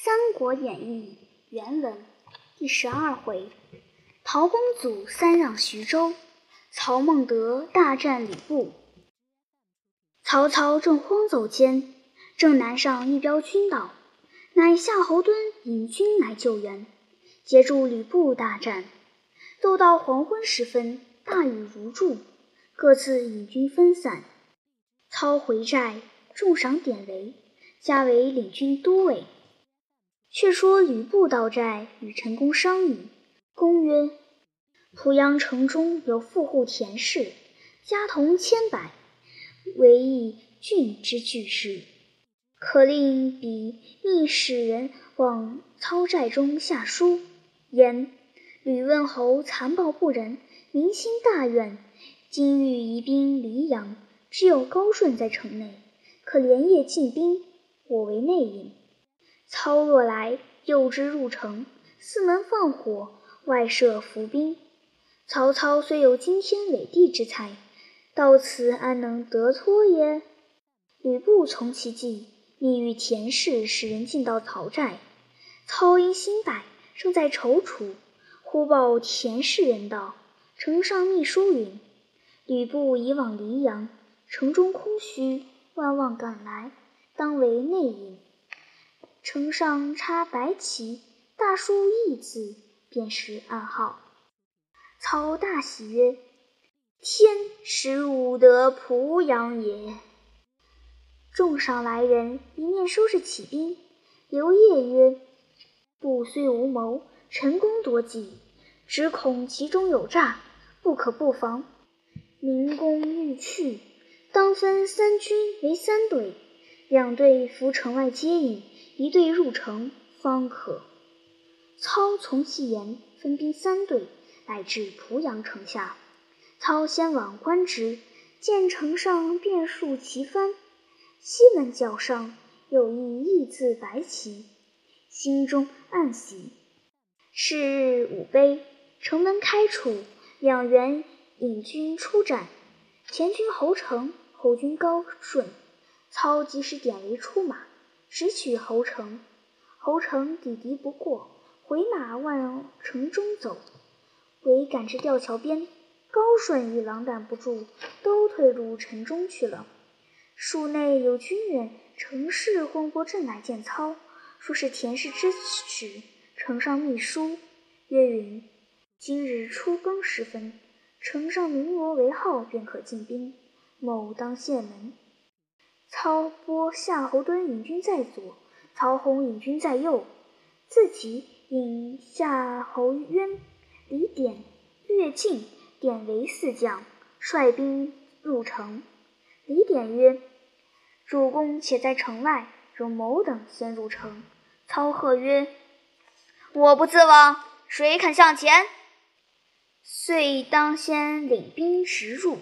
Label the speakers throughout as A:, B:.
A: 三国演义》原文第十二回：陶公祖三让徐州，曹孟德大战吕布。曹操正慌走间，正南上一彪军到，乃夏侯惇引军来救援，截住吕布大战。斗到黄昏时分，大雨如注，各自引军分散。操回寨，重赏典韦，加为领军都尉。却说吕布到寨，与陈宫商议。公曰：“濮阳城中有富户田氏，家童千百，为一郡之巨士，可令彼密使人往操寨中下书，言吕温侯残暴不仁，民心大怨，今欲移兵黎阳，只有高顺在城内，可连夜进兵，我为内应。”操若来，诱之入城，四门放火，外设伏兵。曹操虽有惊天伟地之才，到此安能得脱耶？吕布从其计，密与田氏使人进到曹寨。操因心败，正在踌躇，忽报田氏人道：“城上密书云，吕布已往黎阳，城中空虚，万望赶来，当为内应。”城上插白旗，大书“义”字，便是暗号。操大喜曰：“天使吾得濮阳也！”众赏来人一面收拾起兵。刘烨曰：“布虽无谋，陈宫多计，只恐其中有诈，不可不防。明公欲去，当分三军为三队，两队伏城外接应。”一队入城方可。操从其言，分兵三队，来至濮阳城下。操先往观之，见城上遍树旗幡，西门角上有一义字白旗，心中暗喜。是日午杯，城门开处，两员引军出战，前军侯成，后军高顺。操即使典韦出马。直取侯城，侯城抵敌不过，回马往城中走。韦赶至吊桥边，高顺已狼狈不住，都退入城中去了。署内有军人乘势混过阵来见操，说是田氏之使，呈上密书，曰云：今日初更时分，城上鸣锣为号，便可进兵。某当谢门。操拨夏侯惇引军在左，曹洪引军在右，自己引夏侯渊、李典、乐进、典韦四将率兵入城。李典曰：“主公且在城外，容某等先入城。”操喝曰：“我不自往，谁肯向前？”遂当先领兵直入。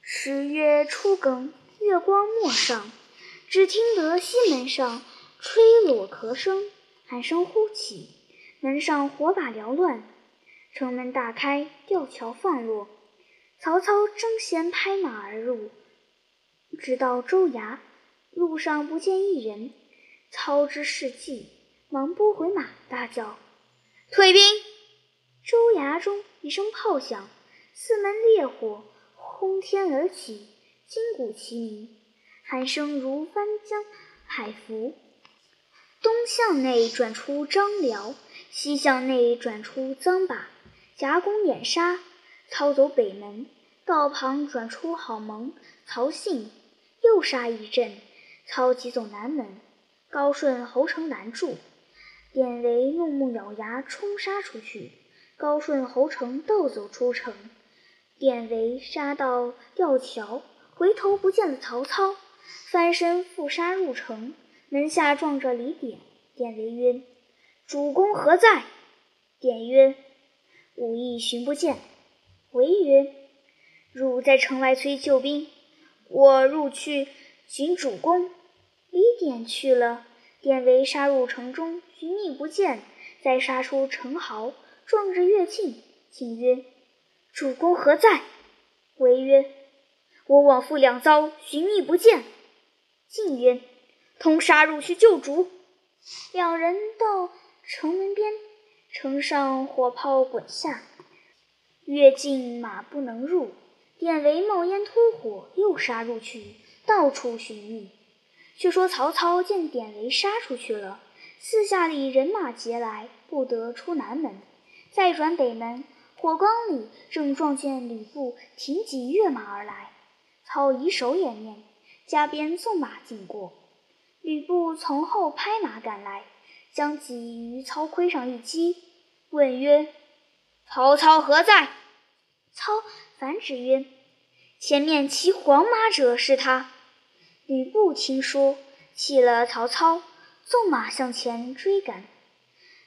A: 时约初更。月光陌上，只听得西门上吹锣咳声，喊声呼起，门上火把缭乱。城门大开，吊桥放落。曹操争先拍马而入，直到州衙，路上不见一人。操知事计，忙拨回马，大叫：“退兵！”州衙中一声炮响，四门烈火轰天而起。金鼓齐鸣，喊声如翻江海浮。东向内转出张辽，西向内转出臧霸，夹攻掩杀。操走北门，道旁转出郝萌、曹信，又杀一阵。操急走南门，高顺、侯成拦住。典韦怒目咬牙冲杀出去，高顺、侯成斗走出城。典韦杀到吊桥。回头不见了曹操，翻身复杀入城，门下撞着李典。典韦曰：“主公何在？”典曰：“吾亦寻不见。”韦曰：“汝在城外催救兵，我入去寻主公。”李典去了，典韦杀入城中，寻觅不见，再杀出城壕，撞着乐进，进曰：“主公何在？”韦曰：我往复两遭，寻觅不见。晋曰：“同杀入去救主。”两人到城门边，城上火炮滚下，越进马不能入。典韦冒烟突火，又杀入去，到处寻觅。却说曹操见典韦杀出去了，四下里人马结来，不得出南门。再转北门，火光里正撞见吕布挺戟跃马而来。操以手掩面，加鞭纵马进过。吕布从后拍马赶来，将戟于操盔上一击，问曰：“曹操何在？”操。反指曰：“前面骑黄马者是他。”吕布听说，弃了曹操，纵马向前追赶。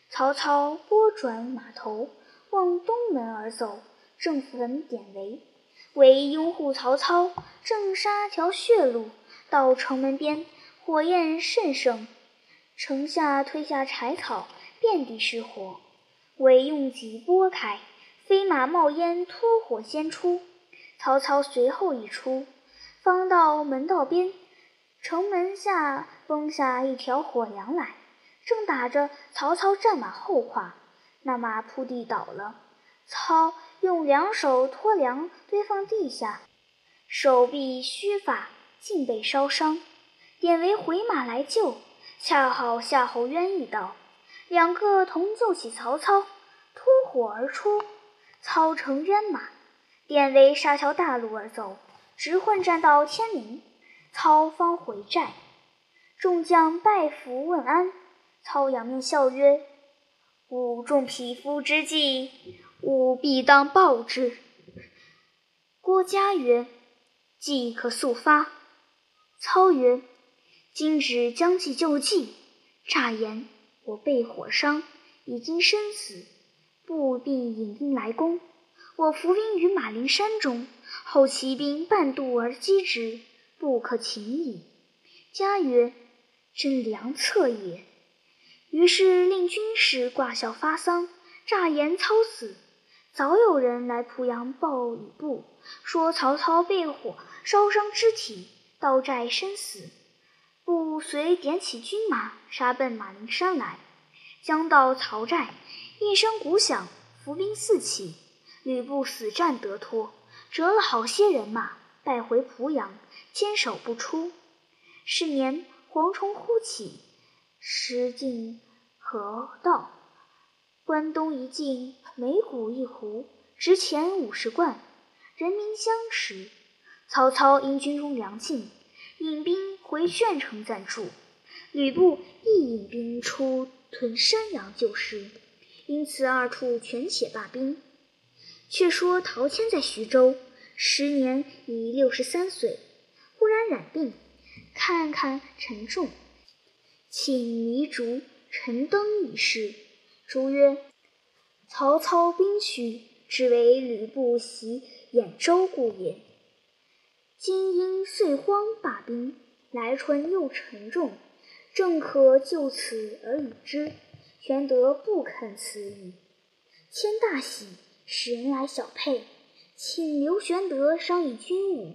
A: 曹操拨转马头，往东门而走，正逢典韦。为拥护曹操，正杀条血路，到城门边，火焰甚盛，城下推下柴草，遍地是火。韦用戟拨开。飞马冒烟，脱火先出。曹操随后一出，方到门道边，城门下崩下一条火梁来，正打着曹操战马后胯，那马扑地倒了。操用两手托梁堆放地下，手臂须发尽被烧伤。典韦回马来救，恰好夏侯渊遇到，两个同救起曹操，脱火而出。操乘渊马，典韦杀条大路而走，直混战到天明，操方回寨。众将拜服问安，操仰面笑曰：“吾重匹夫之计，吾必当报之。”郭嘉曰：“计可速发。”操曰：“今日将计就计。诈言我被火伤，已经身死。”不必引兵来攻，我伏兵于马陵山中，后骑兵半渡而击之，不可擒矣。嘉曰：“真良策也。”于是令军士挂孝发丧，诈言操死。早有人来濮阳报吕布，说曹操被火烧伤肢体，到寨身死。布遂点起军马，杀奔马陵山来。将到曹寨。一声鼓响，伏兵四起，吕布死战得脱，折了好些人马，带回濮阳，坚守不出。是年，蝗虫忽起，失尽河道。关东一境，每谷一斛，值钱五十贯，人民相识。曹操因军中粮尽，引兵回鄄城暂住。吕布亦引兵出屯山阳救师。因此，二处权且罢兵。却说陶谦在徐州，时年已六十三岁，忽然染病，看看沉重，请糜竺、陈登以事。书曰：“曹操兵去，只为吕布袭兖州故也。今因岁荒罢兵，来春又沉重，正可就此而与之。”玄德不肯辞矣，谦大喜，使人来小沛，请刘玄德商议军务。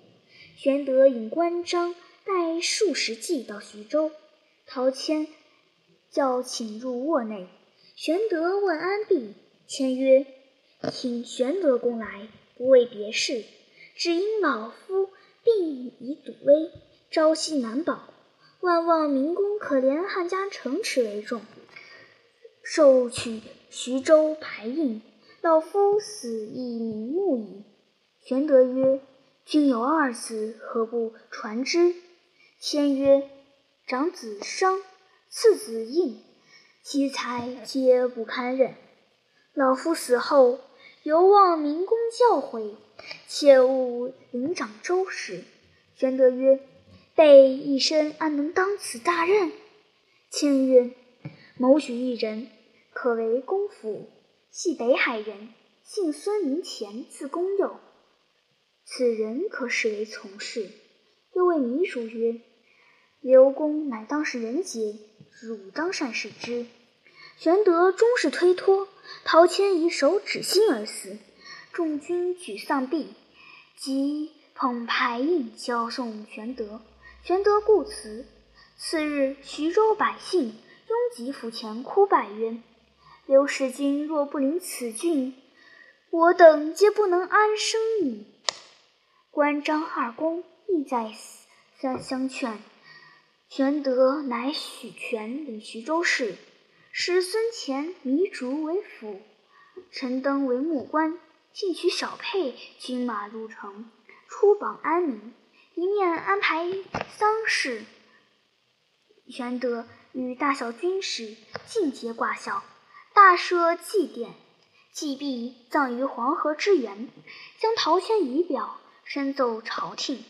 A: 玄德引关张带数十骑到徐州，陶谦叫请入卧内。玄德问安毕，谦曰：“请玄德公来，不为别事，只因老夫病已笃危，朝夕难保，万望明公可怜汉家城池为重。”受取徐州牌印，老夫死亦瞑目矣。玄德曰：“君有二子，何不传之？”谦曰：“长子商，次子印，其才皆不堪任。老夫死后，犹望明公教诲，切勿领掌周氏。”玄德曰：“备一身安能当此大任？”谦曰：“某许一人。”可为公府，系北海人，姓孙，名乾，字公佑。此人可视为从事。又谓糜竺曰：“刘公乃当世人杰，汝当善事之。”玄德终是推脱。陶谦以手指心而死。众军沮丧毕，即捧牌印交送玄德。玄德故辞。次日，徐州百姓拥挤府前哭拜曰：“刘使君若不临此郡，我等皆不能安生矣。”关张二公亦在三相劝，玄德乃许权领徐州事，使孙乾、糜竺为辅，陈登为幕官，进取小沛军马入城，出榜安民，一面安排丧事。玄德与大小军士尽皆挂孝，大设祭奠，祭毕，葬于黄河之源，将陶谦仪表。深奏朝廷。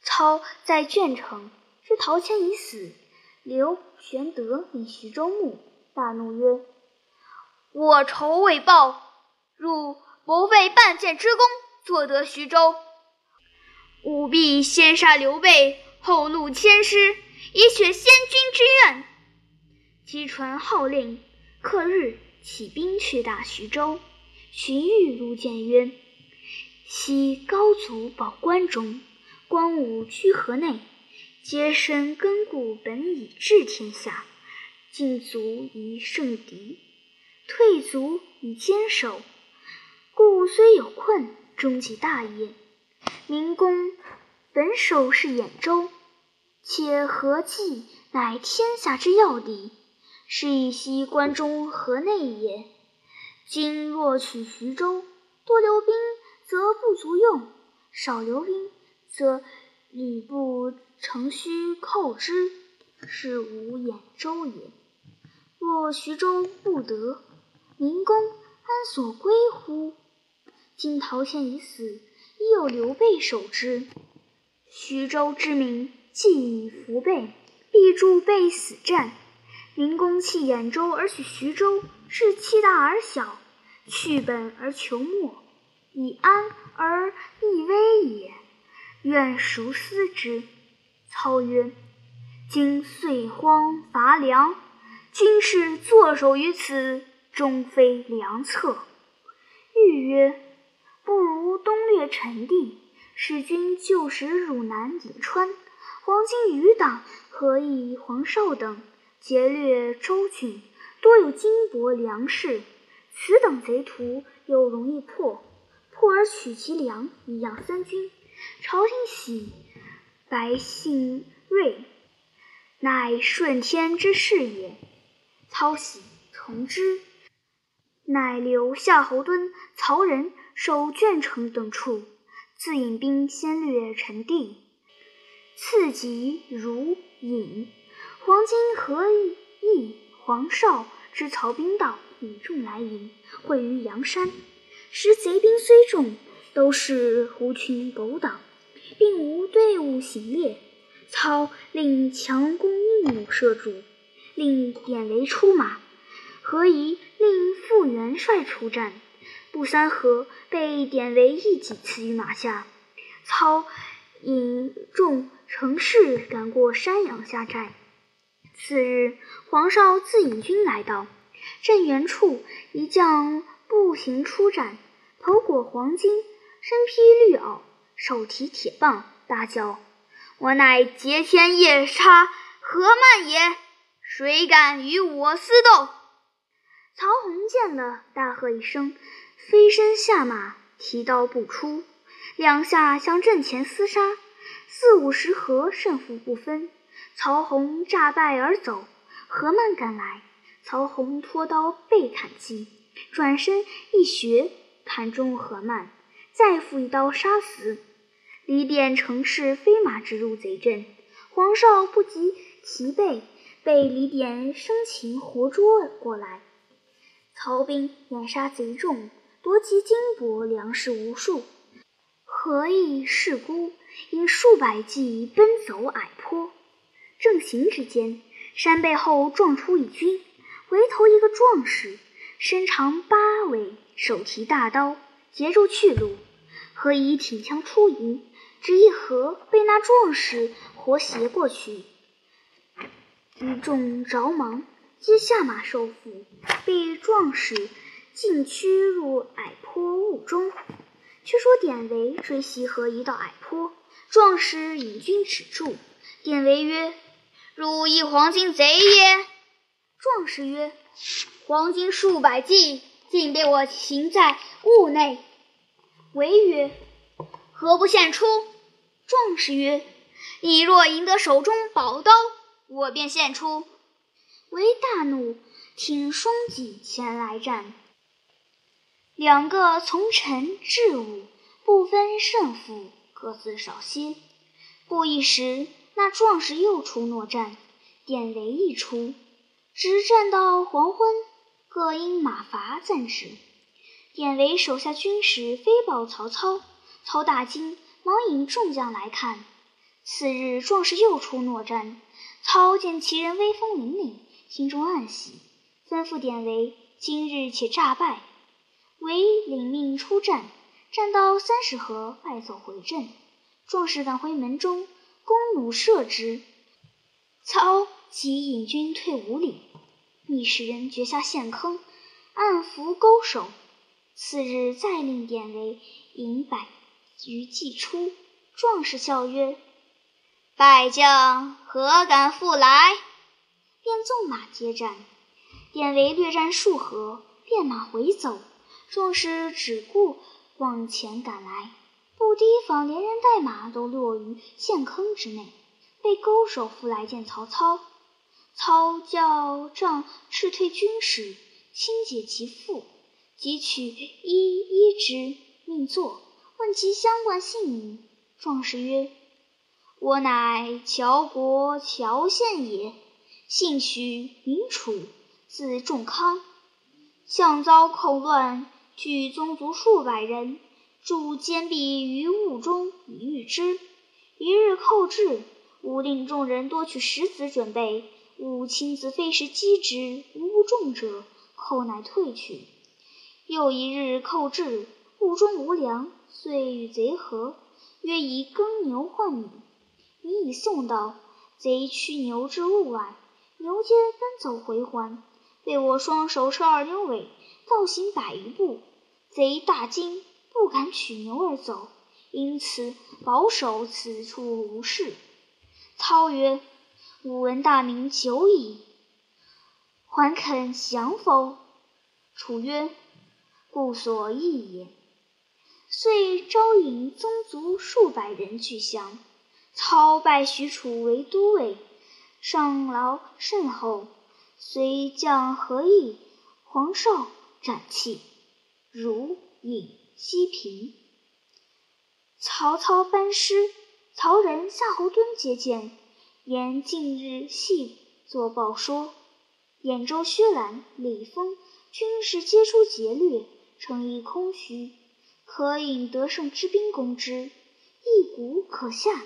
A: 操在鄄城，知陶谦已死。刘玄德领徐州牧，大怒曰：“我仇未报，汝不为半箭之功，坐得徐州，吾必先杀刘备，后戮千师，以雪先君之愿。”即传号令，刻日起兵去打徐州。荀彧入见曰。昔高祖保关中，光武居河内，皆深根固，本以治天下。进足以胜敌，退足以坚守。故虽有困，终己大业。明公本守是兖州，且何计乃天下之要地，是以西关中河内也。今若取徐州，多留兵。则不足用，少留兵，则吕布乘虚寇之，是无兖州也。若徐州不得，明公安所归乎？今陶谦已死，亦有刘备守之。徐州之民既已服备，必助备死战。明公弃兖州而取徐州，是弃大而小，去本而求末。以安而易危也，愿孰思之？操曰：“今岁荒乏粮，军士坐守于此，终非良策。”欲曰：“不如东略陈地，使君就使汝南颍川。黄巾余党何以黄绍等劫掠州郡，多有金帛粮食，此等贼徒又容易破。”破而取其粮，以养三军，朝廷喜，白姓瑞，乃顺天之事也。操喜，从之。乃留夏侯惇、曹仁守鄄城等处，自引兵先掠陈地。次及如尹、黄巾、何意、黄绍知曹兵到，引众来迎，会于阳山。时贼兵虽众，都是狐群狗党，并无队伍行列。操令强弓硬弩射住，令典韦出马。何仪令傅元帅出战。不三合被典韦一戟刺于马下。操引众乘势赶过山阳下寨。次日，黄绍自引军来到阵原处，一将步行出战。头裹黄巾，身披绿袄，手提铁棒，大叫：“我乃劫天夜叉何曼也！谁敢与我私斗？”曹洪见了，大喝一声，飞身下马，提刀不出，两下向阵前厮杀，四五十合，胜负不分。曹洪诈败而走，何曼赶来，曹洪拖刀背砍击，转身一学。砍中何曼，再复一刀杀死。李典乘势飞马直入贼阵，黄绍不及提备，被李典生擒活捉过来。曹兵掩杀贼众，夺其金帛粮食无数。何意势孤，引数百骑奔走矮坡。正行之间，山背后撞出一军，回头一个壮士，身长八尾。手提大刀，截住去路。何以挺枪出迎，只一合，被那壮士活挟过去。余众着忙，皆下马受缚，被壮士尽驱入矮坡雾中。却说典韦追袭何以到矮坡，壮士引军止住。典韦曰：“汝亦黄巾贼也？”壮士曰：“黄金数百骑，竟被我擒在坞内。”韦曰：“何不献出？”壮士曰：“你若赢得手中宝刀，我便献出。”韦大怒，挺双戟前来战。两个从臣至武，不分胜负，各自少些。不一时，那壮士又出诺战，典韦一出，直战到黄昏，各因马乏暂止。典韦手下军士飞报曹操，操大惊，忙引众将来看。次日，壮士又出诺战，操见其人威风凛凛，心中暗喜，吩咐典韦今日且诈败。韦领命出战，战到三十合，败走回阵。壮士赶回门中，弓弩射之，操即引军退五里，密使人掘下陷坑，暗伏勾手。次日，再令典韦引百余骑出。壮士笑曰：“败将何敢复来？”便纵马接战。典韦略战数合，便马回走。壮士只顾往前赶来，不提防连人带马都落于陷坑之内，被勾手缚来见曹操。操教仗斥退军士，亲解其缚。即取一一之，命坐，问其相关姓名。壮士曰：“我乃乔国乔县也，姓许，名楚，字仲康。相遭寇乱，聚宗族数百人，筑坚壁于雾中以御之。一日寇至，吾令众人多取石子准备，吾亲自飞石击之，无中者，寇乃退去。”又一日寇至，屋中无粮，遂与贼合，约以耕牛换米。米已送到，贼驱牛至屋外，牛皆奔走回还，被我双手扯二牛尾，倒行百余步。贼大惊，不敢取牛而走，因此保守此处无事。操曰：“吾闻大名久矣，还肯降否？”楚曰。故所易也。遂招引宗族数百人俱降。操拜许褚为都尉，上劳甚厚。遂将何义、黄绍斩弃，如饮西平。曹操班师，曹仁、夏侯惇接见，言近日细作报说，兖州薛兰、李丰军事皆出劫掠。城邑空虚，可引得胜之兵攻之，一鼓可下。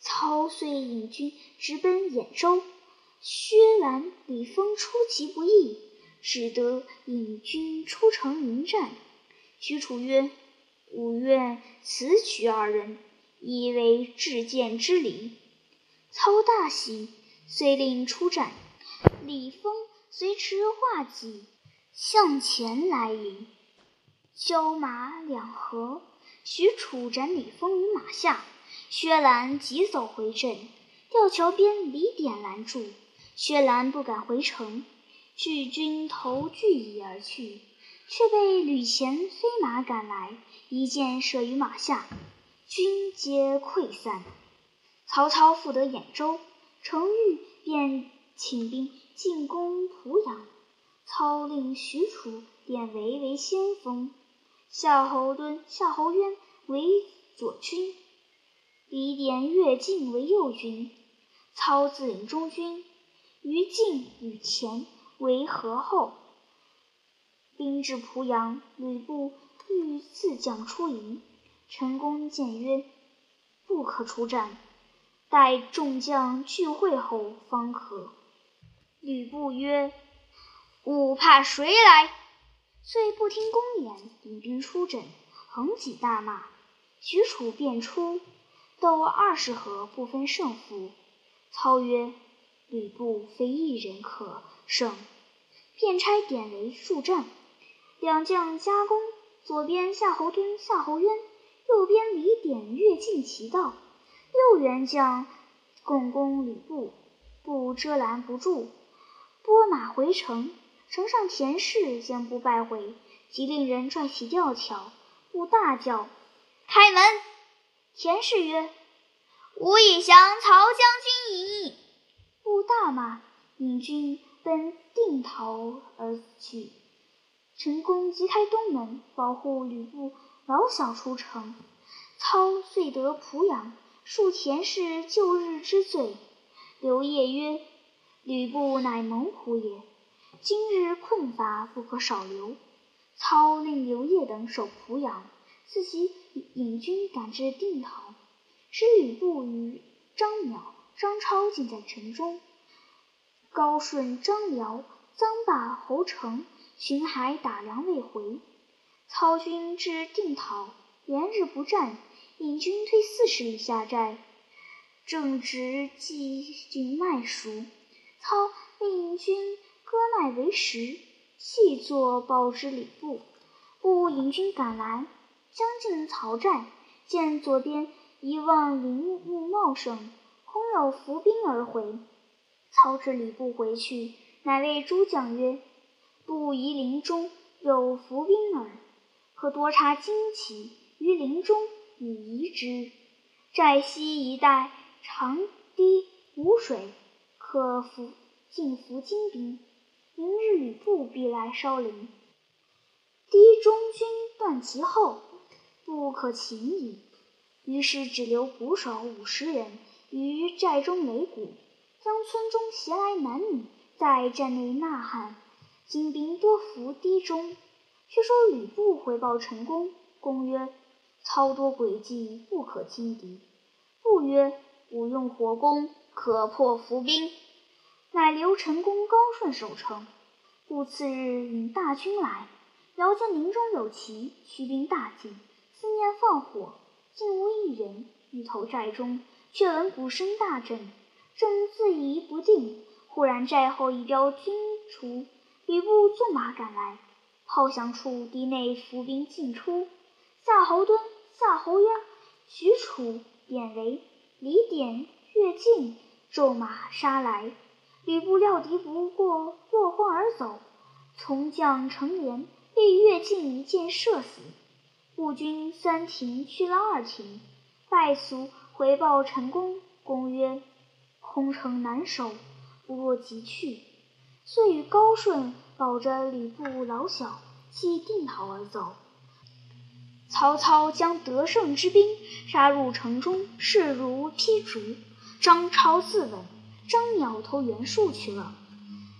A: 操遂引军直奔兖州。薛兰、李丰出其不意，只得引军出城迎战。许褚曰：“吾愿此取二人，以为至剑之礼。”操大喜，遂令出战。李丰随持画戟向前来迎。交马两合，许褚斩李丰于马下。薛兰急走回阵，吊桥边李典拦住。薛兰不敢回城，拒军头拒以而去，却被吕虔飞马赶来，一箭射于马下，军皆溃散。曹操复得兖州，程昱便请兵进攻濮阳。操令许褚、典韦为先锋。夏侯惇、夏侯渊为左军，李典、乐进为右军，操自领中军，于禁与前为合后。兵至濮阳，吕布欲自将出营，陈宫谏曰：“不可出战，待众将聚会后方可。”吕布曰：“吾怕谁来？”遂不听公言，引兵出阵，横戟大骂。许褚便出，斗二十合，不分胜负。操曰：“吕布非一人可胜。”便差典韦助战。两将夹攻，左边夏侯惇、夏侯渊，右边李典、乐进齐到。六员将共攻吕布，布遮拦不住。拨马回城。城上田氏见布败回，即令人拽起吊桥。布大叫：“开门！”田氏曰：“吾已降曹将军矣。”布大骂，引军奔定陶而去。陈宫即开东门，保护吕布老小出城。操遂得濮阳，恕田氏旧日之罪。刘烨曰：“吕布乃猛虎也，今日困乏，不可少留。”操令刘烨等守濮阳，自己引军赶至定陶，使吕布与张邈、张超尽在城中。高顺、张辽、臧霸、侯成巡海打粮未回。操军至定陶，连日不战。引军退四十里下寨，正值季军麦熟，操令引军割麦为食，细作报之礼部。不引军赶来，将进曹寨，见左边一望林木茂盛，空有伏兵而回。操指吕布回去，乃谓诸将曰：“不疑林中有伏兵耳，可多插旌旗于林中。”以移之。寨西一带长堤无水，可伏进伏金兵。明日吕布必来烧林，堤中军断其后，不可擒矣。于是只留捕手五十人于寨中擂鼓，将村中携来男女在寨内呐喊。金兵多伏堤中。却说吕布回报陈宫，公曰。操多诡计，不可轻敌。不曰：“吾用火攻，可破伏兵。”乃留陈宫、高顺守城。故次日引大军来，遥见林中有旗，驱兵大进，四面放火，竟无一人。欲投寨中，却闻鼓声大震，正自疑不定，忽然寨后一彪军出，吕布纵马赶来，炮响处，敌内伏兵尽出，夏侯惇。夏侯渊、许褚、典韦、李典、乐进骤马杀来，吕布料敌不过，落荒而走。从将程连被乐进一箭射死。步军三亭去了二亭，败卒回报陈宫。公曰：“空城难守，不若即去。”遂与高顺保着吕布老小，弃定陶而走。曹操将得胜之兵杀入城中，势如劈竹。张超自刎，张邈投袁术去了。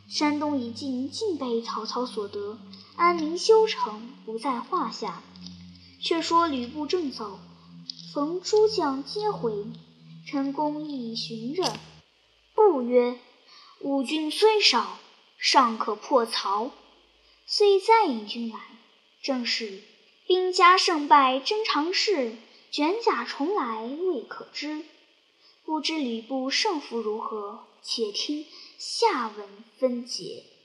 A: 山东一境，尽被曹操所得，安民修城不在话下。却说吕布正走，逢诸将皆回，陈宫亦寻着。布曰：“吾军虽少，尚可破曹。”遂再引军来，正是。兵家胜败真常事，卷甲重来未可知。不知吕布胜负如何？且听下文分解。